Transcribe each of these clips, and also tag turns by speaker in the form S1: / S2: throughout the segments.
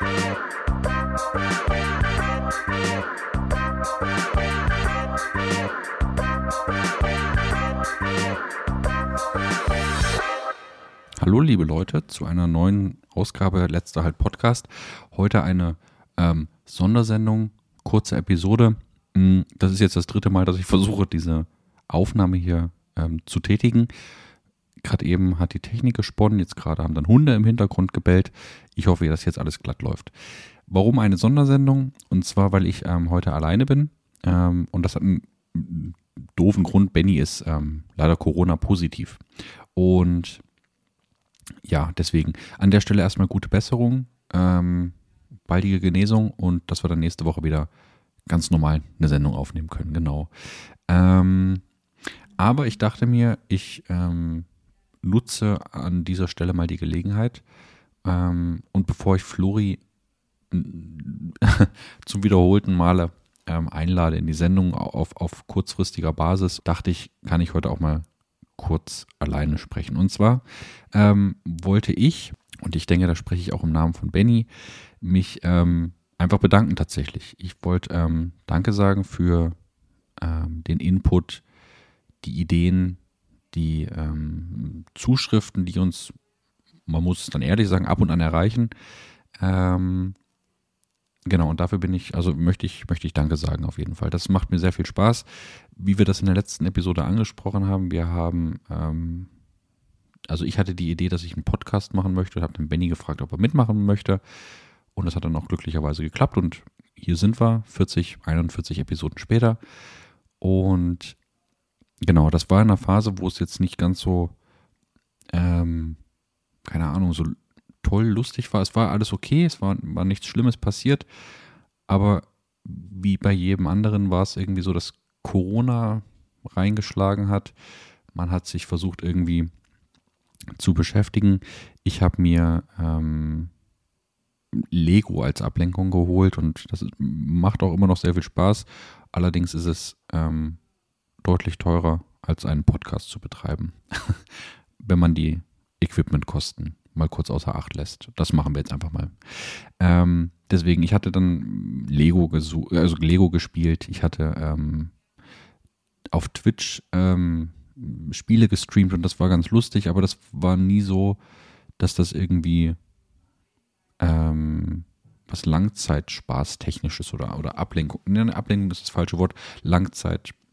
S1: Hallo liebe Leute zu einer neuen Ausgabe Letzter Halt Podcast. Heute eine ähm, Sondersendung, kurze Episode. Mm, das ist jetzt das dritte Mal, dass ich versuche, diese Aufnahme hier ähm, zu tätigen. Gerade eben hat die Technik gesponnen, jetzt gerade haben dann Hunde im Hintergrund gebellt. Ich hoffe, dass jetzt alles glatt läuft. Warum eine Sondersendung? Und zwar, weil ich ähm, heute alleine bin. Ähm, und das hat einen doofen Grund. Benny ist ähm, leider Corona-positiv. Und ja, deswegen an der Stelle erstmal gute Besserung, ähm, baldige Genesung und dass wir dann nächste Woche wieder ganz normal eine Sendung aufnehmen können. Genau. Ähm, aber ich dachte mir, ich ähm, nutze an dieser Stelle mal die Gelegenheit ähm, und bevor ich Flori zum wiederholten Male ähm, einlade in die Sendung auf, auf kurzfristiger Basis, dachte ich, kann ich heute auch mal kurz alleine sprechen. Und zwar ähm, wollte ich, und ich denke, da spreche ich auch im Namen von Benny, mich ähm, einfach bedanken tatsächlich. Ich wollte ähm, Danke sagen für ähm, den Input, die Ideen, die ähm, Zuschriften, die uns, man muss es dann ehrlich sagen, ab und an erreichen. Ähm, Genau, und dafür bin ich, also möchte ich, möchte ich Danke sagen auf jeden Fall. Das macht mir sehr viel Spaß. Wie wir das in der letzten Episode angesprochen haben, wir haben, ähm, also ich hatte die Idee, dass ich einen Podcast machen möchte und habe den Benny gefragt, ob er mitmachen möchte. Und das hat dann auch glücklicherweise geklappt. Und hier sind wir, 40, 41 Episoden später. Und genau, das war in einer Phase, wo es jetzt nicht ganz so, ähm, keine Ahnung, so toll, lustig war. Es war alles okay, es war, war nichts Schlimmes passiert, aber wie bei jedem anderen war es irgendwie so, dass Corona reingeschlagen hat. Man hat sich versucht irgendwie zu beschäftigen. Ich habe mir ähm, Lego als Ablenkung geholt und das macht auch immer noch sehr viel Spaß. Allerdings ist es ähm, deutlich teurer, als einen Podcast zu betreiben, wenn man die Equipmentkosten mal kurz außer Acht lässt. Das machen wir jetzt einfach mal. Ähm, deswegen, ich hatte dann Lego, also Lego gespielt. Ich hatte ähm, auf Twitch ähm, Spiele gestreamt und das war ganz lustig, aber das war nie so, dass das irgendwie ähm, was Langzeitspaß-technisches oder, oder Ablenkung, ne, Ablenkung ist das falsche Wort,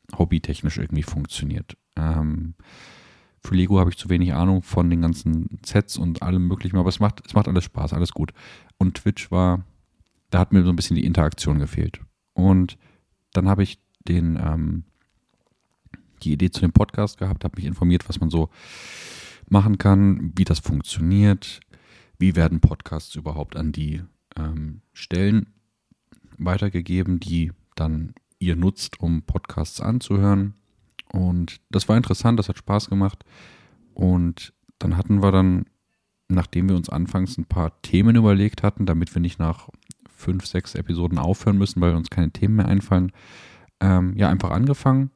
S1: Langzeit-Hobby-technisch irgendwie funktioniert. Ähm, für Lego habe ich zu wenig Ahnung von den ganzen Sets und allem möglichen, aber es macht, es macht alles Spaß, alles gut. Und Twitch war, da hat mir so ein bisschen die Interaktion gefehlt. Und dann habe ich den, ähm, die Idee zu dem Podcast gehabt, habe mich informiert, was man so machen kann, wie das funktioniert, wie werden Podcasts überhaupt an die ähm, Stellen weitergegeben, die dann ihr nutzt, um Podcasts anzuhören. Und das war interessant, das hat Spaß gemacht. Und dann hatten wir dann, nachdem wir uns anfangs ein paar Themen überlegt hatten, damit wir nicht nach fünf, sechs Episoden aufhören müssen, weil uns keine Themen mehr einfallen, ähm, ja, einfach angefangen.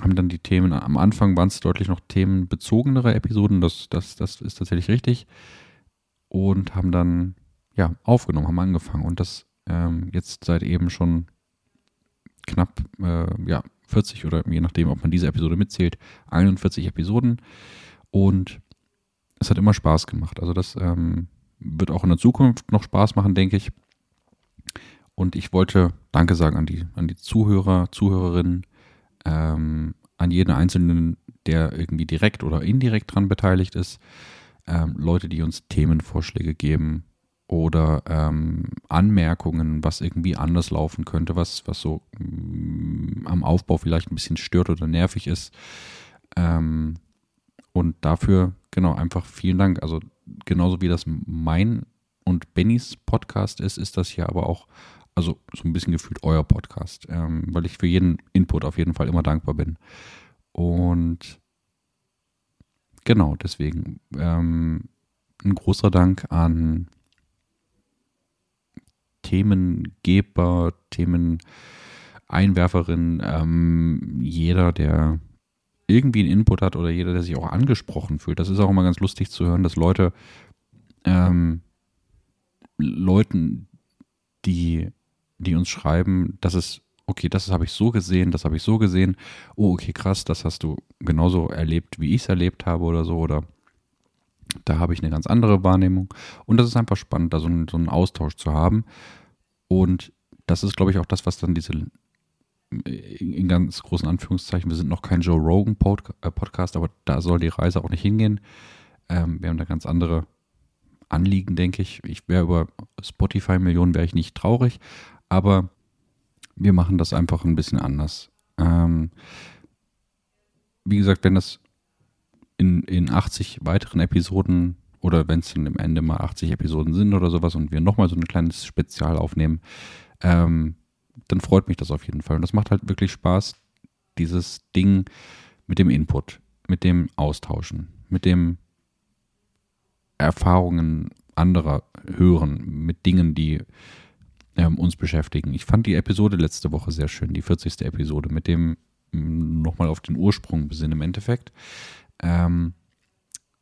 S1: Haben dann die Themen, am Anfang waren es deutlich noch themenbezogenere Episoden, das, das, das ist tatsächlich richtig. Und haben dann, ja, aufgenommen, haben angefangen. Und das ähm, jetzt seit eben schon knapp, äh, ja, 40 oder je nachdem, ob man diese Episode mitzählt, 41 Episoden. Und es hat immer Spaß gemacht. Also das ähm, wird auch in der Zukunft noch Spaß machen, denke ich. Und ich wollte Danke sagen an die, an die Zuhörer, Zuhörerinnen, ähm, an jeden Einzelnen, der irgendwie direkt oder indirekt dran beteiligt ist. Ähm, Leute, die uns Themenvorschläge geben, oder ähm, Anmerkungen, was irgendwie anders laufen könnte, was, was so mm, am Aufbau vielleicht ein bisschen stört oder nervig ist. Ähm, und dafür, genau, einfach vielen Dank. Also genauso wie das mein und Bennys Podcast ist, ist das hier aber auch, also so ein bisschen gefühlt euer Podcast, ähm, weil ich für jeden Input auf jeden Fall immer dankbar bin. Und genau, deswegen ähm, ein großer Dank an Themengeber, Themeneinwerferin, ähm, jeder, der irgendwie einen Input hat oder jeder, der sich auch angesprochen fühlt. Das ist auch immer ganz lustig zu hören, dass Leute ähm, Leuten, die, die uns schreiben, dass es, okay, das habe ich so gesehen, das habe ich so gesehen, oh, okay, krass, das hast du genauso erlebt, wie ich es erlebt habe oder so, oder da habe ich eine ganz andere Wahrnehmung. Und das ist einfach spannend, da so einen, so einen Austausch zu haben. Und das ist, glaube ich, auch das, was dann diese, in ganz großen Anführungszeichen, wir sind noch kein Joe Rogan äh, Podcast, aber da soll die Reise auch nicht hingehen. Ähm, wir haben da ganz andere Anliegen, denke ich. Ich wäre über Spotify-Millionen wäre ich nicht traurig, aber wir machen das einfach ein bisschen anders. Ähm, wie gesagt, wenn das in, in 80 weiteren Episoden oder wenn es dann im Ende mal 80 Episoden sind oder sowas und wir nochmal so ein kleines Spezial aufnehmen, ähm, dann freut mich das auf jeden Fall. Und das macht halt wirklich Spaß, dieses Ding mit dem Input, mit dem Austauschen, mit dem Erfahrungen anderer hören, mit Dingen, die ähm, uns beschäftigen. Ich fand die Episode letzte Woche sehr schön, die 40. Episode, mit dem mm, nochmal auf den Ursprung besinnen im Endeffekt ähm,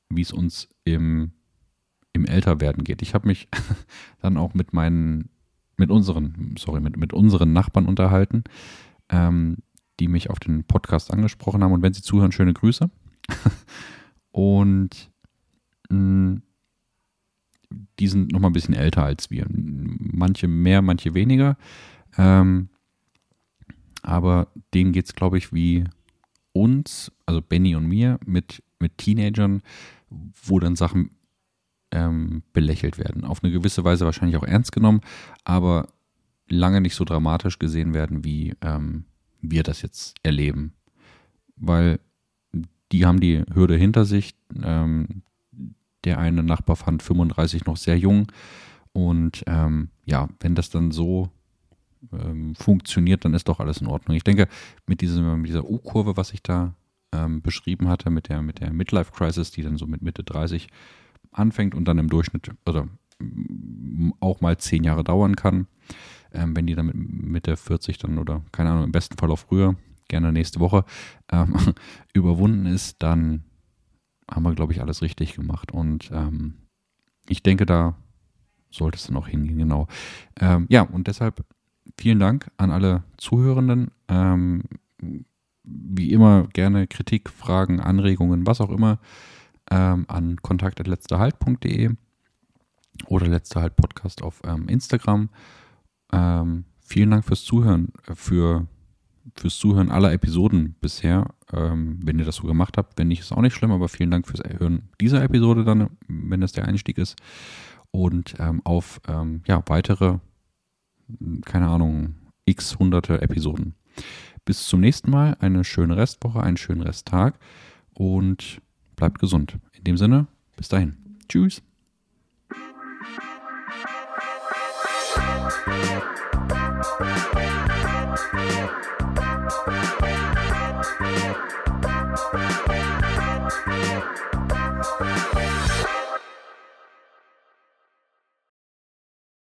S1: wie es uns im, im Älterwerden geht. Ich habe mich dann auch mit meinen, mit unseren, sorry, mit, mit unseren Nachbarn unterhalten, ähm, die mich auf den Podcast angesprochen haben. Und wenn sie zuhören, schöne Grüße. Und mm, die sind noch mal ein bisschen älter als wir. Manche mehr, manche weniger. Ähm, aber denen geht es, glaube ich, wie uns, also Benny und mir, mit, mit Teenagern, wo dann Sachen ähm, belächelt werden. Auf eine gewisse Weise wahrscheinlich auch ernst genommen, aber lange nicht so dramatisch gesehen werden, wie ähm, wir das jetzt erleben. Weil die haben die Hürde hinter sich. Ähm, der eine Nachbar fand 35 noch sehr jung. Und ähm, ja, wenn das dann so ähm, funktioniert, dann ist doch alles in Ordnung. Ich denke, mit, diesem, mit dieser U-Kurve, was ich da ähm, beschrieben hatte, mit der, mit der Midlife-Crisis, die dann so mit Mitte 30 anfängt und dann im Durchschnitt oder auch mal zehn Jahre dauern kann, ähm, wenn die dann mit Mitte 40 dann oder keine Ahnung, im besten Fall auch früher, gerne nächste Woche, ähm, überwunden ist, dann haben wir, glaube ich, alles richtig gemacht. Und ähm, ich denke, da sollte es dann auch hingehen, genau. Ähm, ja, und deshalb vielen Dank an alle Zuhörenden. Ähm, wie immer gerne Kritik, Fragen, Anregungen, was auch immer ähm, an kontakt.letzterhalt.de oder letzterhalt Podcast auf ähm, Instagram. Ähm, vielen Dank fürs Zuhören, für, fürs Zuhören aller Episoden bisher, ähm, wenn ihr das so gemacht habt. Wenn nicht, ist auch nicht schlimm, aber vielen Dank fürs Hören dieser Episode dann, wenn das der Einstieg ist. Und ähm, auf ähm, ja, weitere hm, keine Ahnung, x hunderte Episoden. Bis zum nächsten Mal, eine schöne Restwoche, einen schönen Resttag und bleibt gesund. In dem Sinne, bis dahin. Tschüss.